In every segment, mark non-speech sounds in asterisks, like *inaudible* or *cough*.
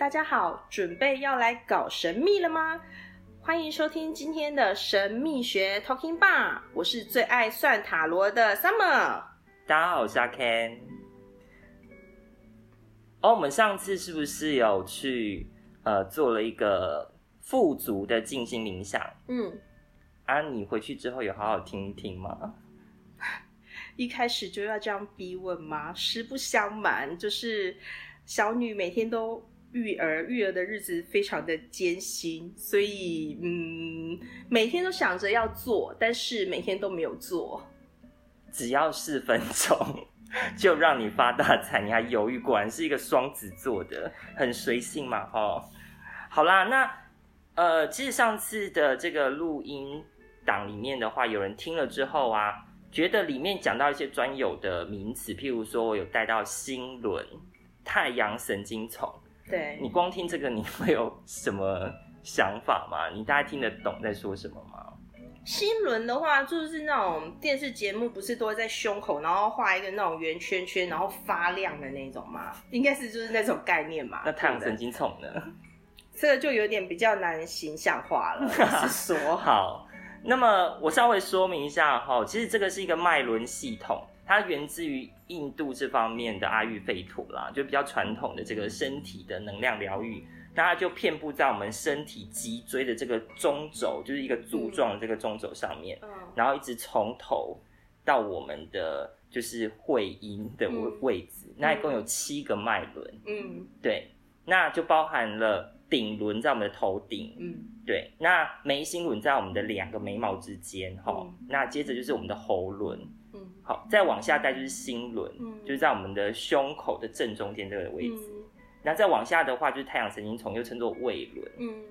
大家好，准备要来搞神秘了吗？欢迎收听今天的神秘学 Talking Bar，我是最爱算塔罗的 Summer。大家好，我是阿 Ken。哦，我们上次是不是有去呃做了一个富足的静心冥想？嗯，啊，你回去之后有好好听一听吗？*laughs* 一开始就要这样逼问吗？实不相瞒，就是小女每天都育儿，育儿的日子非常的艰辛，所以嗯，每天都想着要做，但是每天都没有做。只要四分钟 *laughs* 就让你发大财，你还犹豫？果然是一个双子座的，很随性嘛，齁。好啦，那呃，其实上次的这个录音档里面的话，有人听了之后啊。觉得里面讲到一些专有的名词，譬如说我有带到星轮、太阳神经丛。对，你光听这个，你会有什么想法吗？*laughs* 你大概听得懂在说什么吗？心轮的话，就是那种电视节目，不是都会在胸口，然后画一个那种圆圈圈，然后发亮的那种吗？应该是就是那种概念嘛。*laughs* 那太阳神经丛呢？这个就有点比较难形象化了。*laughs* 是说好。那么我稍微说明一下哈，其实这个是一个脉轮系统，它源自于印度这方面的阿育吠陀啦，就比较传统的这个身体的能量疗愈，那它就遍布在我们身体脊椎的这个中轴，就是一个柱状的这个中轴上面，然后一直从头到我们的就是会阴的位置，那一共有七个脉轮，嗯，对，那就包含了。顶轮在我们的头顶，嗯，对。那眉心轮在我们的两个眉毛之间，哈、嗯。那接着就是我们的喉轮，嗯，好，再往下带就是心轮，嗯，就是在我们的胸口的正中间这个位置。嗯、那再往下的话就是太阳神经丛，又称作胃轮，嗯。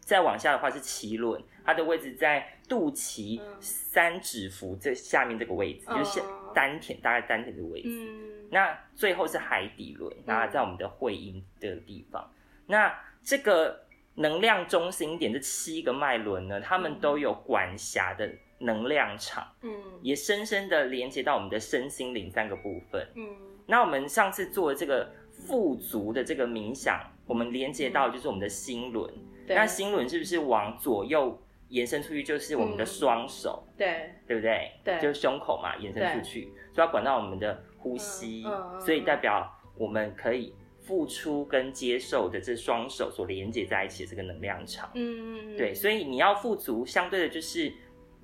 再往下的话是脐轮，它的位置在肚脐三指腹这下面这个位置，嗯、就是丹田，大概丹田的位置。嗯。那最后是海底轮，那在我们的会阴的地方。那这个能量中心点这七个脉轮呢，它们都有管辖的能量场，嗯，也深深的连接到我们的身心灵三个部分，嗯。那我们上次做的这个富足的这个冥想，我们连接到就是我们的心轮，对。那心轮是不是往左右延伸出去就是我们的双手？对，对不对？对，就是胸口嘛，延伸出去，所以要管到我们的呼吸，嗯，所以代表我们可以。付出跟接受的这双手所连接在一起的这个能量场，嗯，对，所以你要富足，相对的就是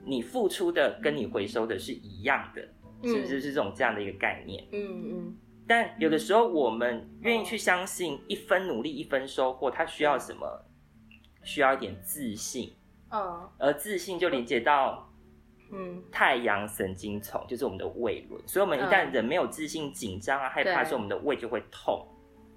你付出的跟你回收的是一样的，嗯、是不是是这种这样的一个概念？嗯嗯。但有的时候我们愿意去相信一分努力一分收获，它需要什么？需要一点自信，嗯，而自信就连接到嗯太阳神经丛，就是我们的胃轮。所以，我们一旦人没有自信、紧张啊、害怕的时候，我们的胃就会痛。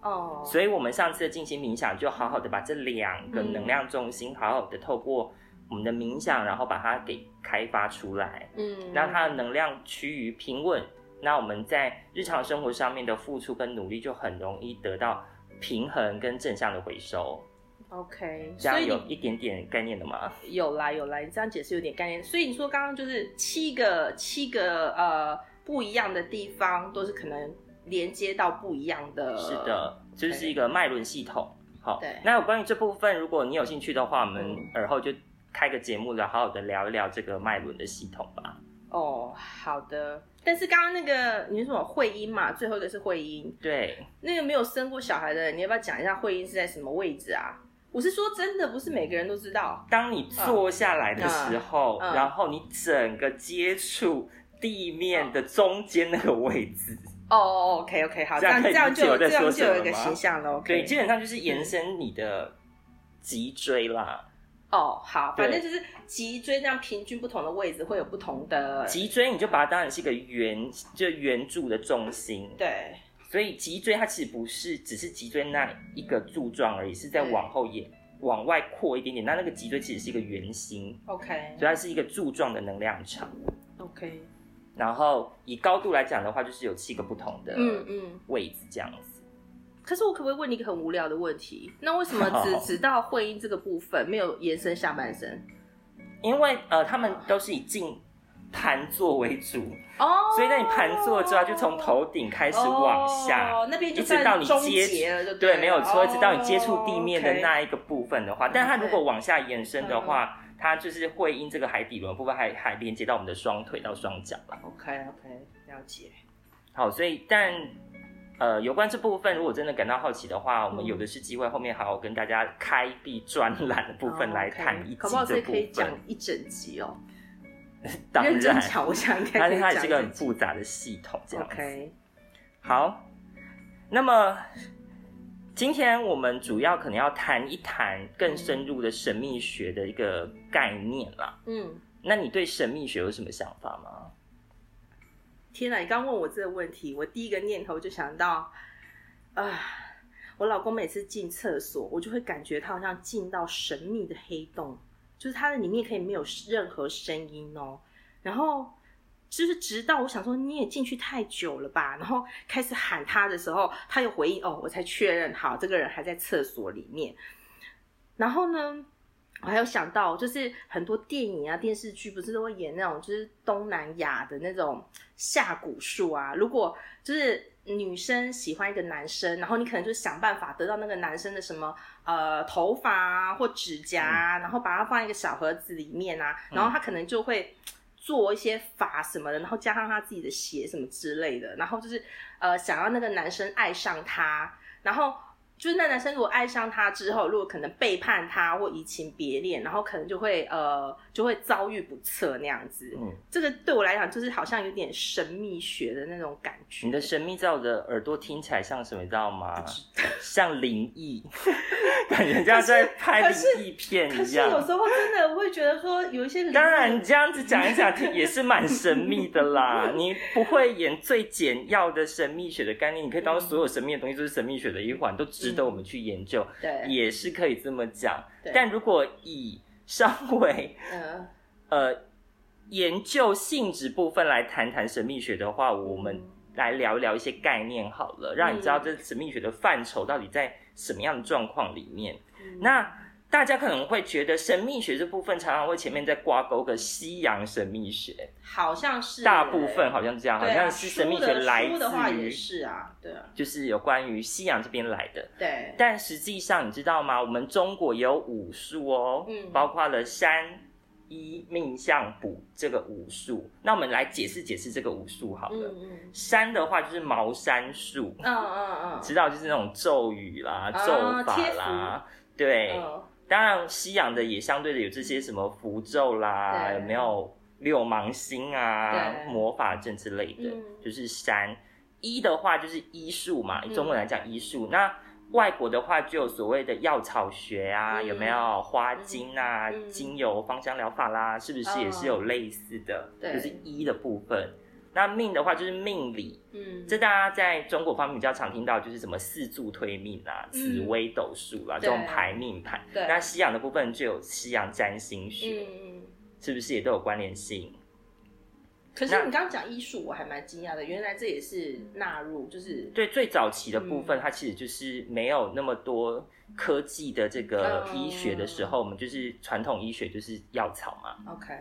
哦，oh. 所以我们上次的静心冥想就好好的把这两个能量中心好好的透过我们的冥想，然后把它给开发出来，嗯，让它的能量趋于平稳，那我们在日常生活上面的付出跟努力就很容易得到平衡跟正向的回收。OK，这样有一点点概念的吗？有啦有啦，你这样解释有点概念。所以你说刚刚就是七个七个呃不一样的地方都是可能。连接到不一样的，是的，就是一个脉轮系统。好，对。那有关于这部分，如果你有兴趣的话，我们耳后就开个节目来好好的聊一聊这个脉轮的系统吧。哦，好的。但是刚刚那个你说什么会阴嘛？最后一个是会阴。对。那个没有生过小孩的人，你要不要讲一下会阴是在什么位置啊？我是说真的，不是每个人都知道。当你坐下来的时候，嗯嗯、然后你整个接触地面的中间那个位置。哦哦，OK，OK，好，这样这样就这样就有一个形象了。对，基本上就是延伸你的脊椎啦。哦，好，反正就是脊椎这样平均不同的位置会有不同的。脊椎你就把它当成是一个圆，就圆柱的中心。对，所以脊椎它其实不是只是脊椎那一个柱状而已，是在往后延往外扩一点点。那那个脊椎其实是一个圆心。OK，所以它是一个柱状的能量场。OK。然后以高度来讲的话，就是有七个不同的嗯嗯位置这样子。可是我可不可以问你一个很无聊的问题？那为什么 *laughs* 只只到会阴这个部分，没有延伸下半身？因为呃，他们都是以静盘坐为主哦，所以那你盘坐之后，就从头顶开始往下，哦、那边就一直到你接触，对，没有错，一直到你接触地面的那一个部分的话，哦、但它如果往下延伸的话，嗯、它就是会因这个海底轮部分还还连接到我们的双腿到双脚了。OK OK，了解。好，所以但呃，有关这部分，如果真的感到好奇的话，我们有的是机会，后面还要跟大家开辟专栏的部分来谈一集这部分，可可以讲一整集哦。*laughs* 当然，我想应该它它也是一个很复杂的系统，这样子。OK，好，那么今天我们主要可能要谈一谈更深入的神秘学的一个概念啦。嗯，那你对神秘学有什么想法吗？天哪，你刚问我这个问题，我第一个念头就想到，啊、我老公每次进厕所，我就会感觉他好像进到神秘的黑洞。就是他的里面可以没有任何声音哦，然后就是直到我想说你也进去太久了吧，然后开始喊他的时候，他有回应哦，我才确认好这个人还在厕所里面。然后呢，我还有想到就是很多电影啊、电视剧不是都会演那种就是东南亚的那种下蛊术啊，如果就是。女生喜欢一个男生，然后你可能就想办法得到那个男生的什么呃头发啊或指甲啊，嗯、然后把它放在一个小盒子里面啊，然后他可能就会做一些法什么的，然后加上他自己的血什么之类的，然后就是呃想要那个男生爱上他，然后。就是那男生如果爱上她之后，如果可能背叛她或移情别恋，然后可能就会呃就会遭遇不测那样子。嗯，这个对我来讲就是好像有点神秘学的那种感觉。你的神秘在我的耳朵听起来像什么？你知道吗？像灵异，*laughs* 感觉像在拍灵异片一样。可是，可是有时候真的会觉得说有一些。当然，你这样子讲一讲也是蛮神秘的啦。你不会演最简要的神秘学的概念，你可以当做所有神秘的东西都是神秘学的一环，都知。值得我们去研究，对，也是可以这么讲。但如果以稍微 *laughs* 呃，呃研究性质部分来谈谈神秘学的话，我们来聊一聊一些概念好了，让你知道这神秘学的范畴到底在什么样的状况里面。嗯、那。大家可能会觉得神秘学这部分常常会前面再挂钩个西洋神秘学，好像是大部分好像这样，好像是神秘学来自于是啊，对啊，就是有关于西洋这边来的。对，但实际上你知道吗？我们中国也有武术哦，嗯，包括了山医命相卜这个武术。那我们来解释解释这个武术好了。嗯嗯，山的话就是茅山术，嗯嗯嗯，知道就是那种咒语啦、咒法啦，对。当然，西洋的也相对的有这些什么符咒啦，有没有六芒星啊、魔法阵之类的，嗯、就是山。医的话就是医术嘛，中文来讲医术。嗯、那外国的话就有所谓的药草学啊，嗯、有没有花精啊、嗯、精油、芳香疗法啦，是不是也是有类似的？哦、就是医的部分。那命的话就是命理，嗯，这大家在中国方面比较常听到，就是什么四柱推命啊、嗯、紫微斗数啦，这种排命盘。对，那西洋的部分就有西洋占星学，嗯，是不是也都有关联性？可是你刚刚讲医术，我还蛮惊讶的，原来这也是纳入，就是对最早期的部分，嗯、它其实就是没有那么多科技的这个医学的时候，嗯、我们就是传统医学就是药草嘛。OK，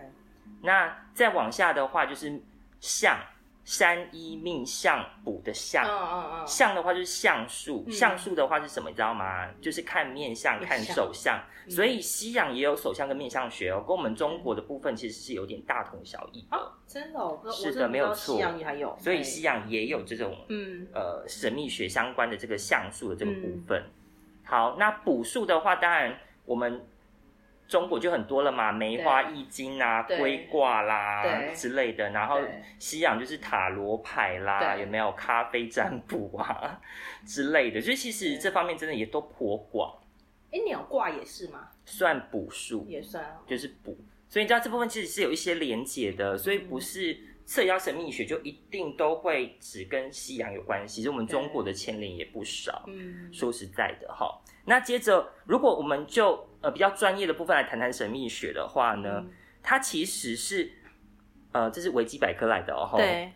那再往下的话就是。相，三一命相卜的相，嗯嗯嗯，相的话就是相术，嗯、相术的话是什么？你知道吗？就是看面相，看手相。嗯、所以西洋也有手相跟面相学哦，跟我们中国的部分其实是有点大同小异的。啊、真的、哦？是的，没有错。西洋也还有，所以西洋也有这种，嗯呃，神秘学相关的这个相术的这个部分。嗯、好，那卜术的话，当然我们。中国就很多了嘛，梅花易经啊、龟卦啦之类的，然后西洋就是塔罗牌啦，有没有咖啡占卜啊 *laughs* 之类的？所以其实这方面真的也都颇广。哎，鸟卦也是吗？算卜术，也算，就是卜。所以你知道这部分其实是有一些连结的，所以不是测妖神秘学就一定都会只跟西洋有关系。其实我们中国的牵连也不少。嗯，说实在的哈。那接着，如果我们就呃比较专业的部分来谈谈神秘学的话呢，嗯、它其实是呃这是维基百科来的哦。对，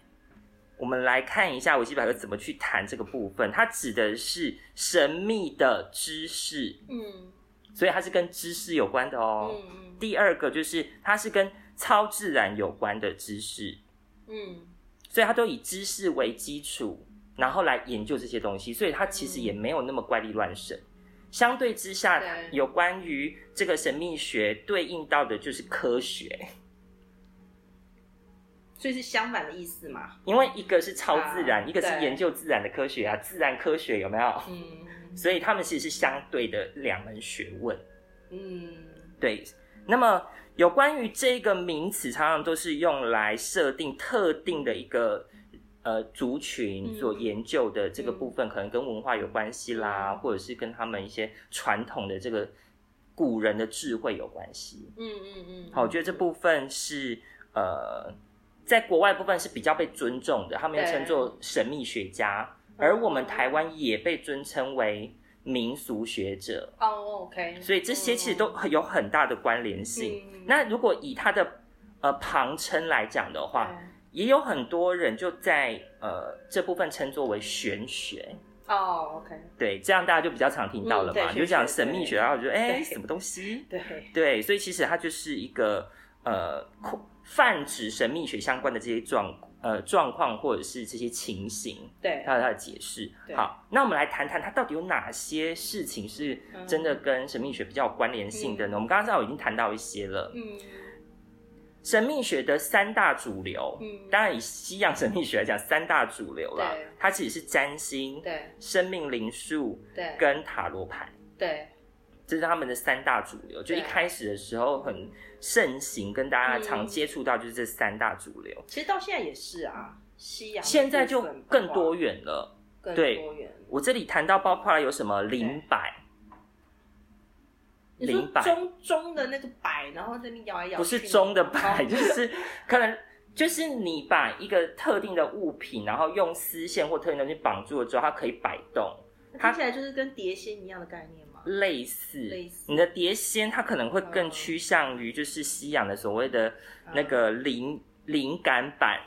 我们来看一下维基百科怎么去谈这个部分。它指的是神秘的知识，嗯，所以它是跟知识有关的哦。嗯嗯。第二个就是它是跟超自然有关的知识，嗯，所以它都以知识为基础，然后来研究这些东西，所以它其实也没有那么怪力乱神。相对之下，有关于这个神秘学对应到的就是科学，*laughs* 所以是相反的意思嘛？因为一个是超自然，啊、一个是研究自然的科学啊，自然科学有没有？嗯，所以他们其实是相对的两门学问。嗯，对。那么有关于这个名词，常常都是用来设定特定的一个。呃，族群所研究的这个部分，可能跟文化有关系啦，嗯、或者是跟他们一些传统的这个古人的智慧有关系。嗯嗯嗯。好，我觉得这部分是呃，在国外部分是比较被尊重的，他们称作神秘学家，而我们台湾也被尊称为民俗学者。哦、oh，OK。所以这些其实都有很大的关联性。嗯、那如果以他的呃旁称来讲的话。也有很多人就在呃这部分称作为玄学。哦、oh，OK，对，这样大家就比较常听到了嘛，嗯、就讲神秘学，然后我觉得哎，什么东西？*laughs* 对。对，所以其实它就是一个呃泛指神秘学相关的这些状呃状况或者是这些情形，对，它有它的解释。好，那我们来谈谈它到底有哪些事情是真的跟神秘学比较有关联性的呢？嗯、我们刚刚上午已经谈到一些了，嗯。神秘学的三大主流，嗯，当然以西洋神秘学来讲，三大主流啦，它其实是占星，对，生命灵数，对，跟塔罗牌，对，这是他们的三大主流。就一开始的时候很盛行，跟大家常接触到就是这三大主流。其实到现在也是啊，西洋现在就更多元了，更多元。我这里谈到包括了有什么灵摆。灵摆中中的那个摆，然后这边摇来摇去。不是中的摆，就是可能就是你把一个特定的物品，然后用丝线或特定的东西绑住了之后，它可以摆动。它听起来就是跟碟仙一样的概念吗？类似，类似。你的碟仙，它可能会更趋向于就是西洋的所谓的那个灵灵感板。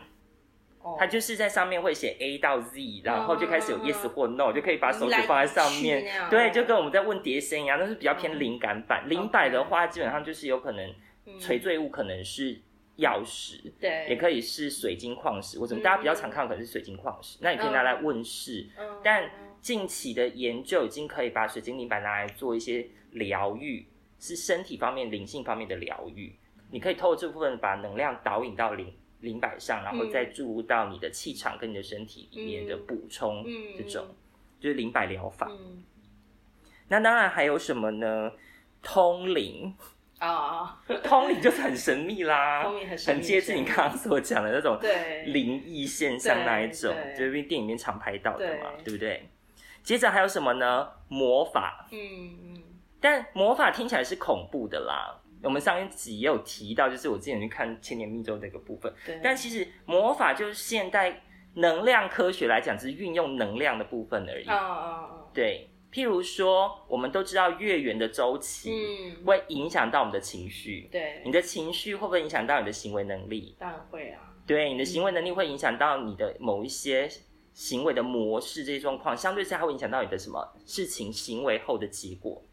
它就是在上面会写 A 到 Z，然后就开始有 Yes 或 No，就可以把手指放在上面。对，就跟我们在问碟仙一样，那是比较偏灵感版。灵摆的话，基本上就是有可能垂坠物可能是钥匙，对，也可以是水晶矿石，或者大家比较常看的可能是水晶矿石，那你可以拿来问事。但近期的研究已经可以把水晶灵摆拿来做一些疗愈，是身体方面、灵性方面的疗愈。你可以透过这部分把能量导引到灵。灵摆上，然后再注入到你的气场跟你的身体里面的补充，这种、嗯、就是灵摆疗法。嗯、那当然还有什么呢？通灵啊，哦、*laughs* 通灵就是很神秘啦，通灵很很接近你刚刚所讲的那种灵异现象那一种，就是电影里面常拍到的嘛，对，对不对？接着还有什么呢？魔法，嗯嗯，但魔法听起来是恐怖的啦。我们上一集也有提到，就是我之前去看《千年密咒》这个部分。对。但其实魔法就是现代能量科学来讲，只是运用能量的部分而已。哦哦哦。对。譬如说，我们都知道月圆的周期，嗯，会影响到我们的情绪。对。你的情绪会不会影响到你的行为能力？当然会啊。对，你的行为能力会影响到你的某一些行为的模式，这些状况，相对之下会影响到你的什么事情行为后的结果。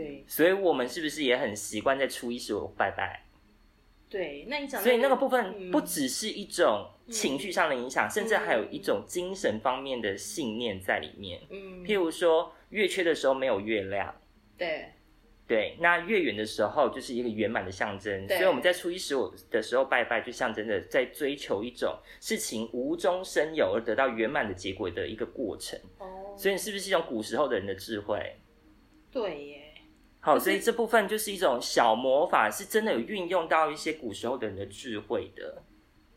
对，所以我们是不是也很习惯在初一十五拜拜？对，那你讲，所以那个部分不只是一种情绪上的影响，嗯、甚至还有一种精神方面的信念在里面。嗯，譬如说月缺的时候没有月亮，对，对，那月圆的时候就是一个圆满的象征。所以我们在初一十五的时候拜拜，就象征着在追求一种事情无中生有而得到圆满的结果的一个过程。哦，所以是不是一种古时候的人的智慧？对耶。好，所以这部分就是一种小魔法，是真的有运用到一些古时候的人的智慧的。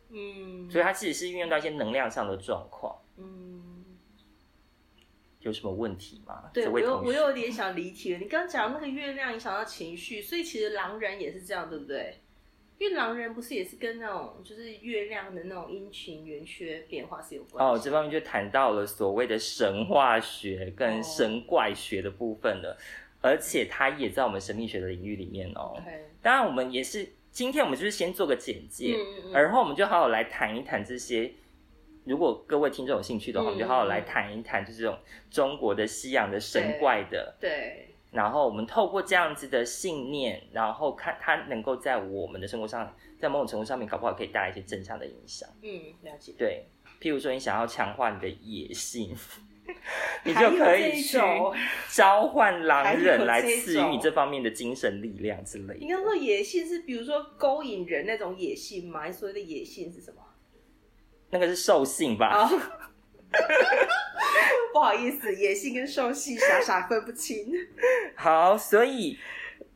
嗯，所以它其实是运用到一些能量上的状况。嗯，有什么问题吗？对，我有我有点想离题了。你刚刚讲那个月亮影响到情绪，所以其实狼人也是这样，对不对？因为狼人不是也是跟那种就是月亮的那种阴晴圆缺变化是有关系。哦，这方面就谈到了所谓的神话学跟神怪学的部分了。哦而且它也在我们神秘学的领域里面哦。当然，我们也是今天我们就是先做个简介，嗯嗯，然后我们就好好来谈一谈这些。如果各位听众有兴趣的话，嗯、我们就好好来谈一谈，就是这种中国的、西洋的神怪的，对，然后我们透过这样子的信念，然后看它能够在我们的生活上，在某种程度上面，搞不好可以带来一些正向的影响。嗯，了解。对，譬如说你想要强化你的野性，*laughs* 你就可以去召唤狼人来赐予你这方面的精神力量之类的。你刚说野性是比如说勾引人那种野性吗？你所谓的野性是什么？那个是兽性吧？Oh. *laughs* 不好意思，野性跟兽性傻傻分不清。*laughs* 好，所以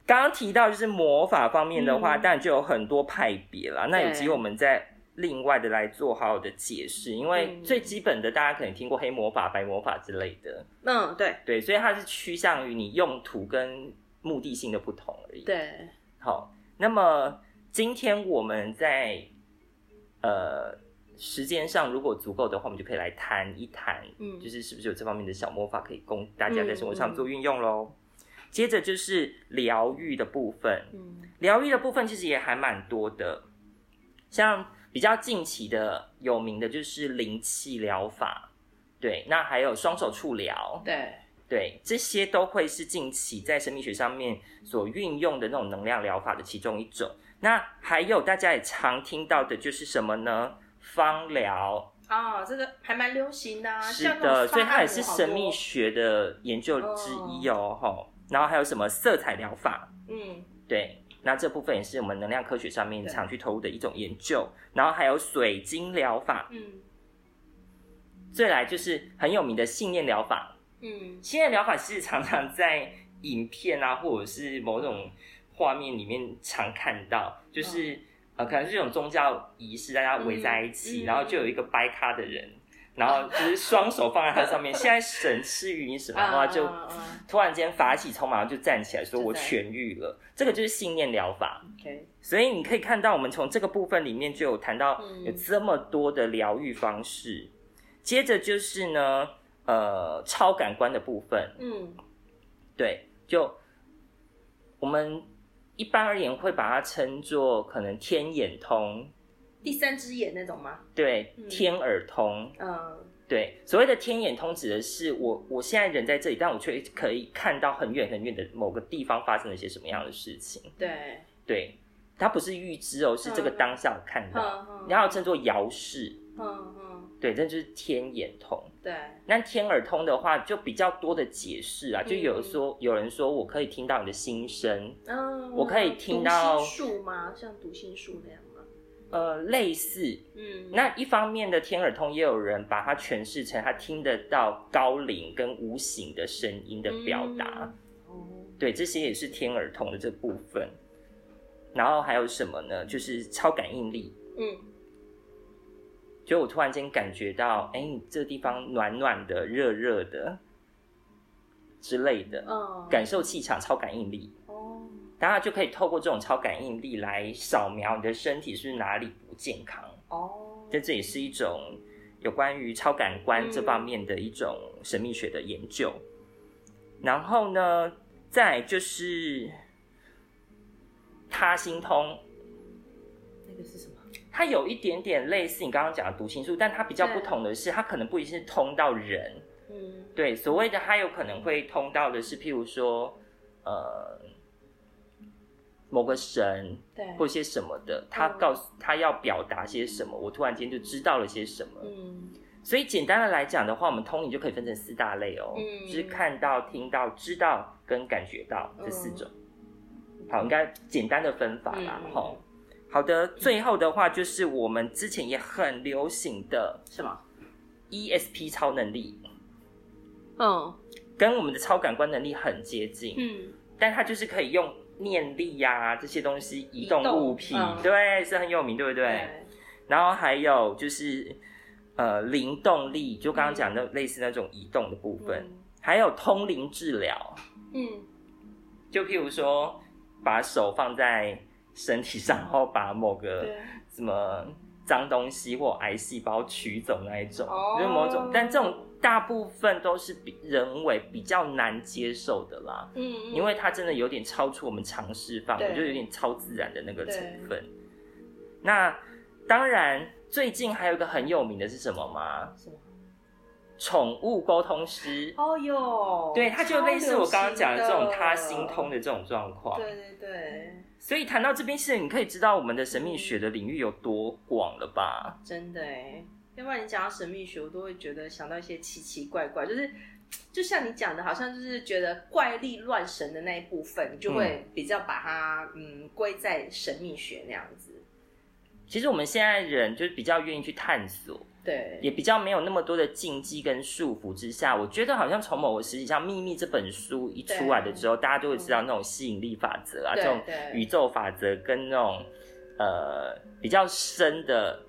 刚刚提到就是魔法方面的话，当、嗯、然就有很多派别啦。那有机会我们再另外的来做好好的解释，因为最基本的大家可能听过黑魔法、白魔法之类的。嗯，对对，所以它是趋向于你用途跟目的性的不同而已。对，好，那么今天我们在呃。时间上如果足够的话，我们就可以来谈一谈，嗯，就是是不是有这方面的小魔法可以供大家在生活上做运用喽。嗯嗯、接着就是疗愈的部分，嗯，疗愈的部分其实也还蛮多的，像比较近期的有名的就是灵气疗法，对，那还有双手触疗，对对，这些都会是近期在神秘学上面所运用的那种能量疗法的其中一种。那还有大家也常听到的就是什么呢？芳疗啊、哦，这个还蛮流行的、啊，是的，所以它也是神秘学的研究之一哦，吼、哦。然后还有什么色彩疗法？嗯，对，那这部分也是我们能量科学上面常去投入的一种研究。然后还有水晶疗法，嗯，再来就是很有名的信念疗法，嗯，信念疗法是常常在影片啊，或者是某种画面里面常看到，就是。嗯呃，可能是这种宗教仪式，大家围在一起，然后就有一个掰咖的人，然后就是双手放在他上面。*laughs* 现在神赐予你什么的话，就突然间法喜充满，就站起来说：“我痊愈了。”这个就是信念疗法。所以你可以看到，我们从这个部分里面就有谈到有这么多的疗愈方式。嗯、接着就是呢，呃，超感官的部分。嗯，对，就我们。一般而言，会把它称作可能天眼通，第三只眼那种吗？对，嗯、天耳通。嗯，对，所谓的天眼通指的是我我现在人在这里，但我却可以看到很远很远的某个地方发生了一些什么样的事情。对，对，它不是预知哦，是这个当下我看到，嗯、然后称作遥视。嗯嗯。对，这就是天眼通。对，那天耳通的话，就比较多的解释啊，就有说、嗯、有人说我可以听到你的心声，嗯，我可以听到读心术吗？像读心术那样吗？呃，类似，嗯。那一方面的天耳通，也有人把它诠释成他听得到高龄跟无形的声音的表达。对，这些也是天耳通的这部分。然后还有什么呢？就是超感应力，嗯。就我突然间感觉到，哎、欸，你这个地方暖暖的、热热的之类的，嗯，感受气场、超感应力，哦，大家就可以透过这种超感应力来扫描你的身体是是哪里不健康，哦，这这也是一种有关于超感官这方面的一种神秘学的研究。嗯、然后呢，再就是他心通，那个是什么？它有一点点类似你刚刚讲的读心术，但它比较不同的是，它可能不一定是通到人。嗯，对，所谓的它有可能会通到的是，譬如说，呃，某个神，对，或些什么的，他告诉他要表达些什么，我突然间就知道了些什么。嗯，所以简单的来讲的话，我们通灵就可以分成四大类哦，嗯，就是看到、听到、知道跟感觉到这四种。好，应该简单的分法啦，齁。好的，最后的话就是我们之前也很流行的，什么？ESP 超能力，嗯，跟我们的超感官能力很接近，嗯，但它就是可以用念力呀、啊、这些东西移动物品，嗯、对，是很有名，对不对？对，然后还有就是呃灵动力，就刚刚讲的类似那种移动的部分，嗯、还有通灵治疗，嗯，就譬如说把手放在。身体上，然后把某个什么脏东西或癌细胞取走那一种，哦、就是某种，但这种大部分都是比人为比较难接受的啦。嗯，嗯，因为它真的有点超出我们常识范围，对就有点超自然的那个成分。那当然，最近还有一个很有名的是什么吗？什么？宠物沟通师。哦哟，对，他就类似我刚刚讲的这种他心通的这种状况。对对对。所以谈到这边，其实你可以知道我们的神秘学的领域有多广了吧？真的哎，要不然你讲到神秘学，我都会觉得想到一些奇奇怪怪，就是就像你讲的，好像就是觉得怪力乱神的那一部分，你就会比较把它嗯归在神秘学那样子。其实我们现在人就是比较愿意去探索。对，也比较没有那么多的禁忌跟束缚之下，我觉得好像从某个实际上，《秘密》这本书一出来的时候，大家就会知道那种吸引力法则啊，这种宇宙法则跟那种呃比较深的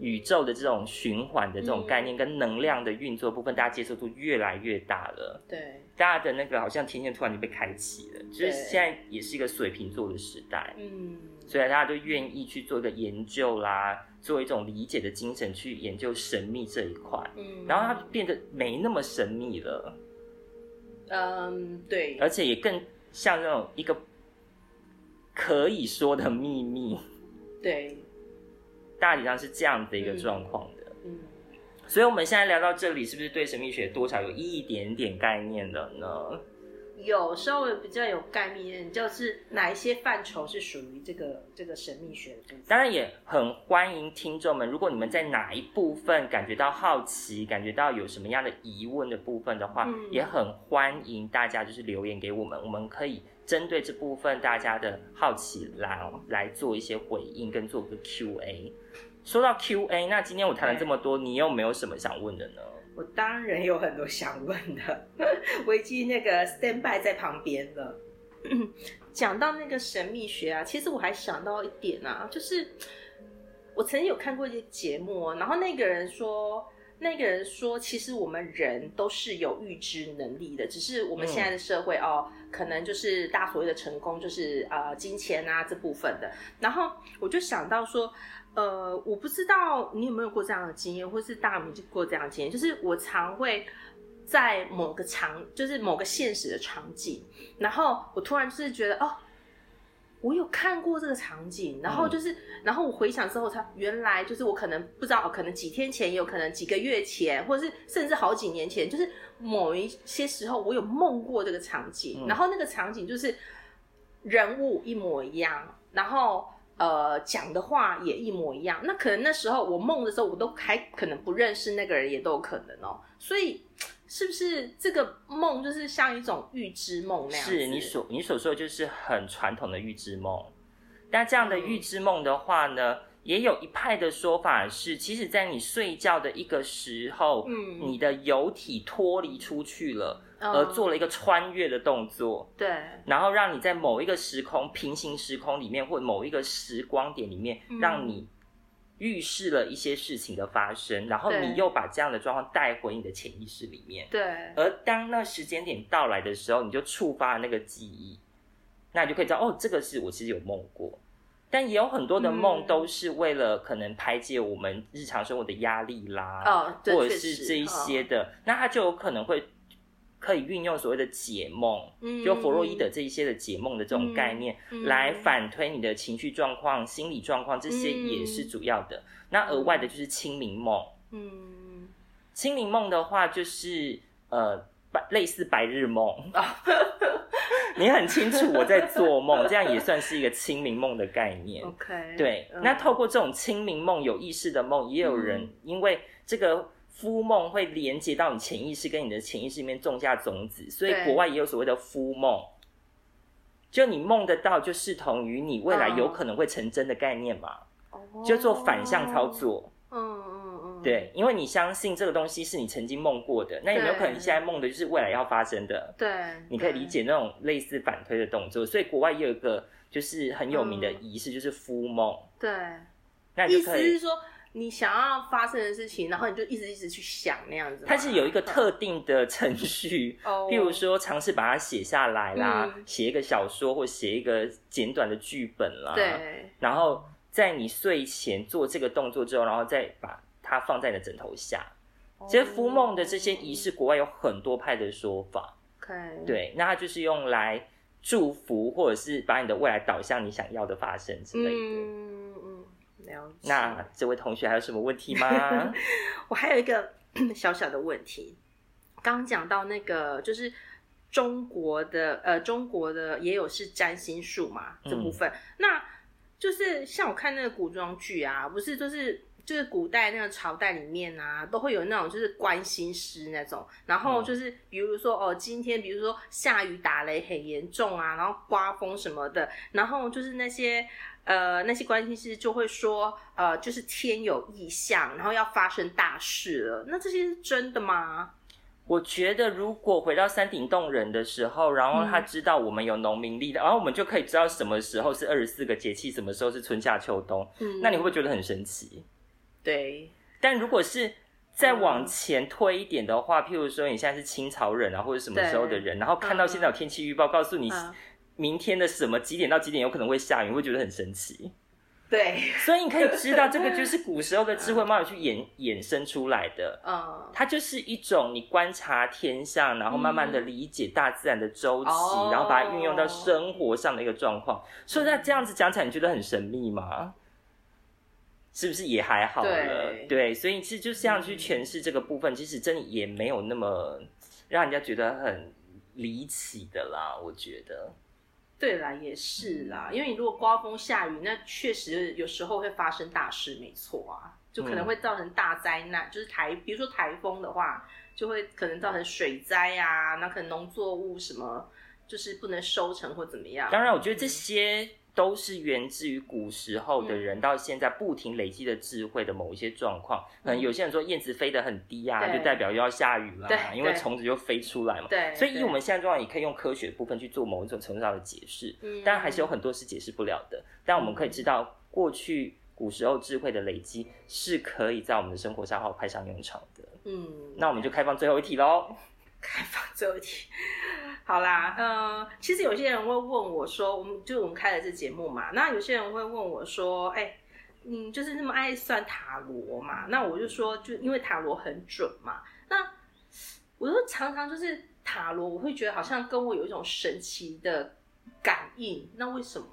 宇宙的这种循环的这种概念跟能量的运作部分，大家接受度越来越大了。对，大家的那个好像天线突然就被开启了，就是现在也是一个水瓶座的时代。嗯，所以大家都愿意去做一个研究啦。做一种理解的精神去研究神秘这一块，嗯，然后它变得没那么神秘了，嗯，对，而且也更像那种一个可以说的秘密，对，大体上是这样的一个状况的，嗯，所以我们现在聊到这里，是不是对神秘学多少有一点点概念了呢？有稍微比较有概念，就是哪一些范畴是属于这个这个神秘学的部分。当然也很欢迎听众们，如果你们在哪一部分感觉到好奇，感觉到有什么样的疑问的部分的话，嗯、也很欢迎大家就是留言给我们，我们可以针对这部分大家的好奇来来做一些回应，跟做个 Q&A。说到 Q&A，那今天我谈了这么多，你有没有什么想问的呢？我当然有很多想问的，*laughs* 我已经那个 stand by 在旁边了。*clears throat* 讲到那个神秘学啊，其实我还想到一点啊，就是我曾经有看过一些节目，然后那个人说，那个人说，其实我们人都是有预知能力的，只是我们现在的社会、嗯、哦，可能就是大所谓的成功，就是呃金钱啊这部分的。然后我就想到说。呃，我不知道你有没有过这样的经验，或是大家有过这样的经验，就是我常会在某个场，就是某个现实的场景，然后我突然就是觉得，哦，我有看过这个场景，然后就是，嗯、然后我回想之后，才原来就是我可能不知道，可能几天前，也有可能几个月前，或者是甚至好几年前，就是某一些时候，我有梦过这个场景，嗯、然后那个场景就是人物一模一样，然后。呃，讲的话也一模一样。那可能那时候我梦的时候，我都还可能不认识那个人，也都有可能哦。所以，是不是这个梦就是像一种预知梦那样？是你所你所说的就是很传统的预知梦。但这样的预知梦的话呢，嗯、也有一派的说法是，其实，在你睡觉的一个时候，嗯，你的游体脱离出去了。而做了一个穿越的动作，对，然后让你在某一个时空、平行时空里面，或某一个时光点里面，嗯、让你预示了一些事情的发生，然后你又把这样的状况带回你的潜意识里面，对。而当那时间点到来的时候，你就触发了那个记忆，那你就可以知道，哦，这个是我其实有梦过。但也有很多的梦都是为了可能排解我们日常生活的压力啦，哦、或者是这一些的，哦、那它就有可能会。可以运用所谓的解梦，嗯，就弗洛伊德这一些的解梦的这种概念，嗯、来反推你的情绪状况、嗯、心理状况，这些也是主要的。嗯、那额外的就是清明梦，嗯，清明梦的话就是呃白类似白日梦，*laughs* 你很清楚我在做梦，这样也算是一个清明梦的概念。OK，对，嗯、那透过这种清明梦、有意识的梦，也有人因为这个。夫梦会连接到你潜意识，跟你的潜意识里面种下种子，所以国外也有所谓的夫梦，就你梦得到，就视同于你未来有可能会成真的概念嘛，就做反向操作。嗯，对，因为你相信这个东西是你曾经梦过的，那有没有可能你现在梦的就是未来要发生的？对，你可以理解那种类似反推的动作，所以国外也有一个就是很有名的仪式，就是敷梦。对，那就可以。意思是说。你想要发生的事情，然后你就一直一直去想那样子。它是有一个特定的程序，哦、譬如说尝试把它写下来啦，写、嗯、一个小说或写一个简短的剧本啦。对。然后在你睡前做这个动作之后，然后再把它放在你的枕头下。哦、其实孵梦的这些仪式，国外有很多派的说法。Okay. 对，那它就是用来祝福，或者是把你的未来导向你想要的发生之类的。嗯了解。那这位同学还有什么问题吗？*laughs* 我还有一个 *clears throat* 小小的问题。刚讲到那个，就是中国的呃，中国的也有是占星术嘛，这部分，嗯、那就是像我看那个古装剧啊，不是就是。就是古代那个朝代里面啊，都会有那种就是关心师那种，然后就是比如说哦，今天比如说下雨打雷很严重啊，然后刮风什么的，然后就是那些呃那些关心师就会说呃就是天有异象，然后要发生大事了。那这些是真的吗？我觉得如果回到山顶洞人的时候，然后他知道我们有农民历的，嗯、然后我们就可以知道什么时候是二十四个节气，什么时候是春夏秋冬。嗯，那你会不会觉得很神奇？对，但如果是再往前推一点的话，嗯、譬如说你现在是清朝人啊，或者什么时候的人，然后看到现在有天气预报，告诉你明天的什么几点到几点有可能会下雨，你会觉得很神奇。对，所以你可以知道，这个就 *laughs* 是古时候的智慧慢慢去衍衍生出来的。嗯，它就是一种你观察天象，然后慢慢的理解大自然的周期，嗯、然后把它运用到生活上的一个状况。所以那这样子讲起来，你觉得很神秘吗？是不是也还好了？对，对，所以其实就这样去诠释这个部分，嗯、其实真的也没有那么让人家觉得很离奇的啦。我觉得，对啦，也是啦，因为你如果刮风下雨，那确实有时候会发生大事，没错啊，就可能会造成大灾难。嗯、就是台，比如说台风的话，就会可能造成水灾啊，那可能农作物什么就是不能收成或怎么样。当然，我觉得这些。都是源自于古时候的人到现在不停累积的智慧的某一些状况。可能有些人说燕子飞得很低啊，就代表又要下雨了，因为虫子就飞出来嘛。对，所以以我们现在状况，也可以用科学的部分去做某一种程度上的解释。嗯，当然还是有很多是解释不了的。但我们可以知道，过去古时候智慧的累积是可以在我们的生活上好派上用场的。嗯，那我们就开放最后一题喽。开放最后一题。*laughs* 好啦，呃，其实有些人会问我说，我们就我们开了这节目嘛，那有些人会问我说，哎、你，就是那么爱算塔罗嘛？那我就说，就因为塔罗很准嘛。那我就常常就是塔罗，我会觉得好像跟我有一种神奇的感应。那为什么？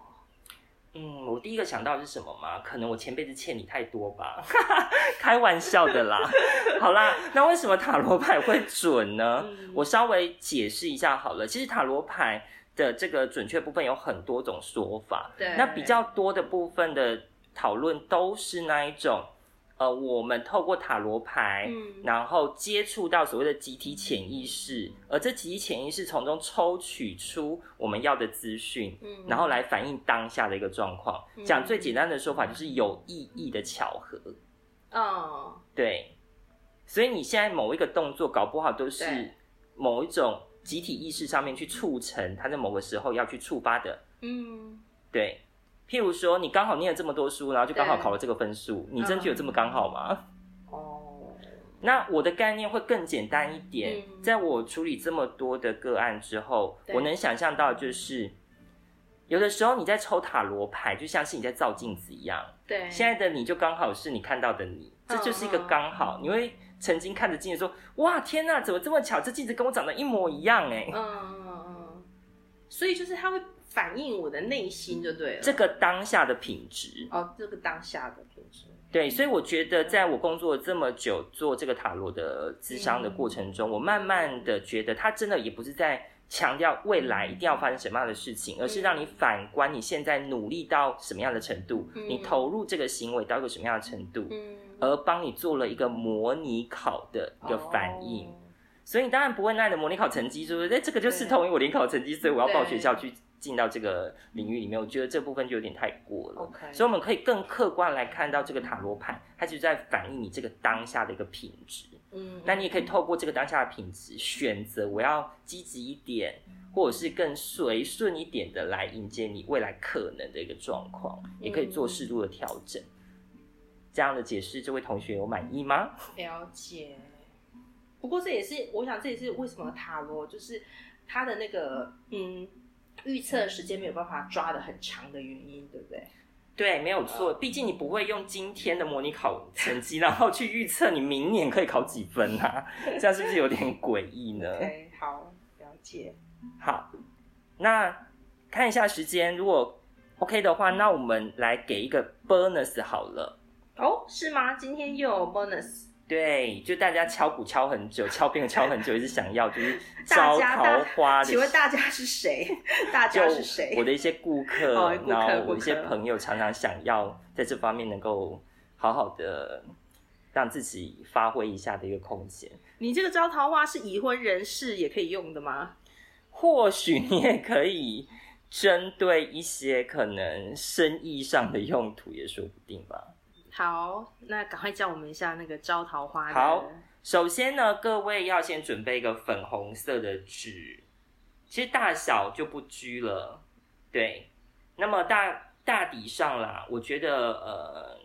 嗯，我第一个想到的是什么吗？可能我前辈子欠你太多吧，*laughs* 开玩笑的啦。好啦，那为什么塔罗牌会准呢？嗯、我稍微解释一下好了。其实塔罗牌的这个准确部分有很多种说法，对，那比较多的部分的讨论都是那一种。呃，我们透过塔罗牌，嗯，然后接触到所谓的集体潜意识，而这集体潜意识从中抽取出我们要的资讯，嗯，然后来反映当下的一个状况。嗯，讲最简单的说法，就是有意义的巧合。哦，对，所以你现在某一个动作，搞不好都是某一种集体意识上面去促成，它在某个时候要去触发的。嗯，对。譬如说，你刚好念了这么多书，然后就刚好考了这个分数，你真的有这么刚好吗？哦，那我的概念会更简单一点。嗯、在我处理这么多的个案之后，我能想象到，就是有的时候你在抽塔罗牌，就像是你在照镜子一样。对，现在的你就刚好是你看到的你，这就是一个刚好。嗯、你会曾经看着镜子说：“哇，天哪，怎么这么巧？这镜子跟我长得一模一样。”哎，嗯嗯嗯，所以就是他会。反映我的内心就对了，这个当下的品质。哦，这个当下的品质，对，所以我觉得在我工作这么久做这个塔罗的咨商的过程中，嗯、我慢慢的觉得，它真的也不是在强调未来一定要发生什么样的事情，嗯、而是让你反观你现在努力到什么样的程度，嗯、你投入这个行为到一个什么样的程度，嗯、而帮你做了一个模拟考的一个反应，哦、所以你当然不会那你的模拟考成绩是不是，哎，这个就是同于我联考成绩，所以我要报学校去。进到这个领域里面，我觉得这部分就有点太过了。Okay. 所以我们可以更客观来看到这个塔罗牌，它就在反映你这个当下的一个品质。嗯，那你也可以透过这个当下的品质，选择我要积极一点，或者是更随顺一点的来迎接你未来可能的一个状况，也可以做适度的调整。这样的解释，这位同学有满意吗？了解。不过这也是，我想这也是为什么塔罗就是它的那个嗯。预测的时间没有办法抓的很长的原因，对不对？对，没有错。毕竟你不会用今天的模拟考成绩，然后去预测你明年可以考几分啊？*laughs* 这样是不是有点诡异呢好，了解。好，那看一下时间，如果 OK 的话，那我们来给一个 bonus 好了。哦，是吗？今天又有 bonus？对，就大家敲鼓敲很久，敲边敲很久，一直想要就是 *laughs* 招桃花的。请问大家是谁？大家是谁？我的一些顾客，哦、顾客，然后我一些朋友常常想要在这方面能够好好的让自己发挥一下的一个空间。你这个招桃花是已婚人士也可以用的吗？或许你也可以针对一些可能生意上的用途，也说不定吧。好，那赶快教我们一下那个招桃花。好，首先呢，各位要先准备一个粉红色的纸，其实大小就不拘了。对，那么大大抵上啦，我觉得呃，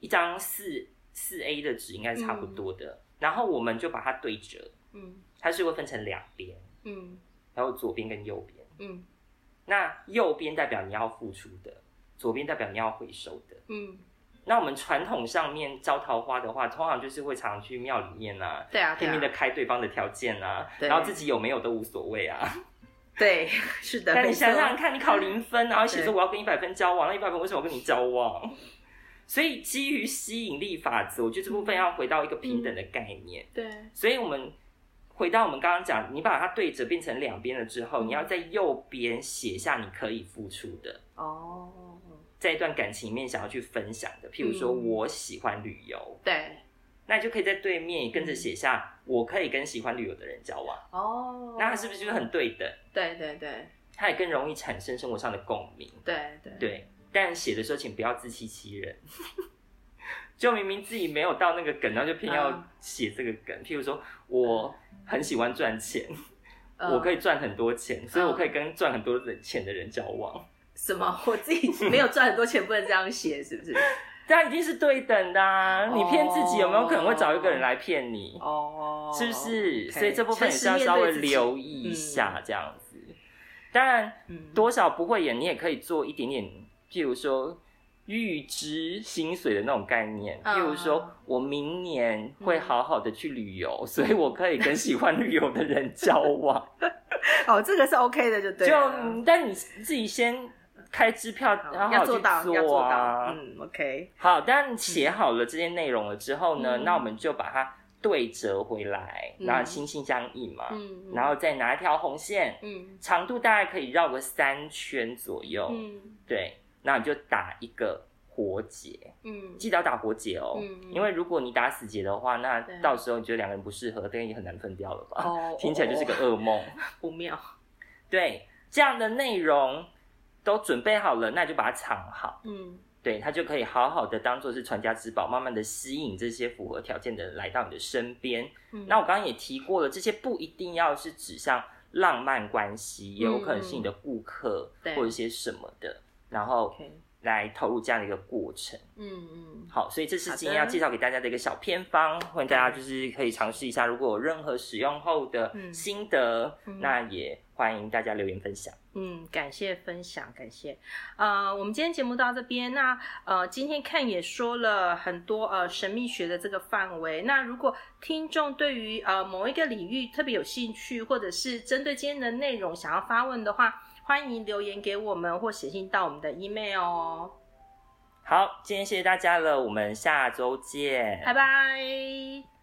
一张四四 A 的纸应该是差不多的。嗯、然后我们就把它对折，嗯，它是会分成两边，嗯，然后左边跟右边，嗯，那右边代表你要付出的，左边代表你要回收的，嗯。那我们传统上面招桃花的话，通常就是会常常去庙里面啊，对啊，拼命的开对方的条件啊，然后自己有没有都无所谓啊。对，*laughs* 是的。但你想想看，你考零分，然后写说我要跟一百分交往，那一百分为什么要跟你交往？所以基于吸引力法则，我觉得这部分要回到一个平等的概念。嗯、对。所以我们回到我们刚刚讲，你把它对折变成两边了之后，嗯、你要在右边写下你可以付出的。哦。在一段感情里面想要去分享的，譬如说我喜欢旅游，嗯、对，那你就可以在对面跟着写下我可以跟喜欢旅游的人交往哦，那他是不是就是很对等？对对对，他也更容易产生生活上的共鸣。对对。对，但写的时候请不要自欺欺人，*laughs* 就明明自己没有到那个梗，然后就偏要写这个梗。譬如说我很喜欢赚钱，嗯、我可以赚很多钱，嗯、所以我可以跟赚很多钱的人交往。什么？*laughs* 我自己没有赚很多钱，不能这样写，是不是？*laughs* 这样一定是对等的啊！你骗自己，有没有可能会找一个人来骗你？哦，是不是？所以这部分也是要稍微留意一下，这样子。当然，多少不会演，你也可以做一点点，譬如说预支薪水的那种概念。譬如说我明年会好好的去旅游，所以我可以跟喜欢旅游的人交往。*laughs* 哦，这个是 OK 的，就对。就，但你自己先。开支票，然后要做到，要做到。嗯，OK。好，当你写好了这些内容了之后呢，嗯、那我们就把它对折回来，嗯、然后心心相印嘛。嗯。然后再拿一条红线，嗯，长度大概可以绕个三圈左右。嗯。对，那你就打一个活结。嗯。记得要打活结哦。嗯。因为如果你打死结的话，那到时候你觉得两个人不适合，这个也很难分掉了吧？哦。*laughs* 听起来就是个噩梦。*laughs* 不妙。对，这样的内容。都准备好了，那就把它藏好。嗯，对，它就可以好好的当做是传家之宝，慢慢的吸引这些符合条件的人来到你的身边。嗯，那我刚刚也提过了，这些不一定要是指向浪漫关系，也有可能是你的顾客或者一些什么的，然后来投入这样的一个过程。嗯嗯，好，所以这是今天要介绍给大家的一个小偏方，欢迎大家就是可以尝试一下，如果有任何使用后的心得，那也欢迎大家留言分享。嗯，感谢分享，感谢。呃，我们今天节目到这边。那呃，今天 Ken 也说了很多呃神秘学的这个范围。那如果听众对于呃某一个领域特别有兴趣，或者是针对今天的内容想要发问的话，欢迎留言给我们或写信到我们的 email 哦。好，今天谢谢大家了，我们下周见，拜拜。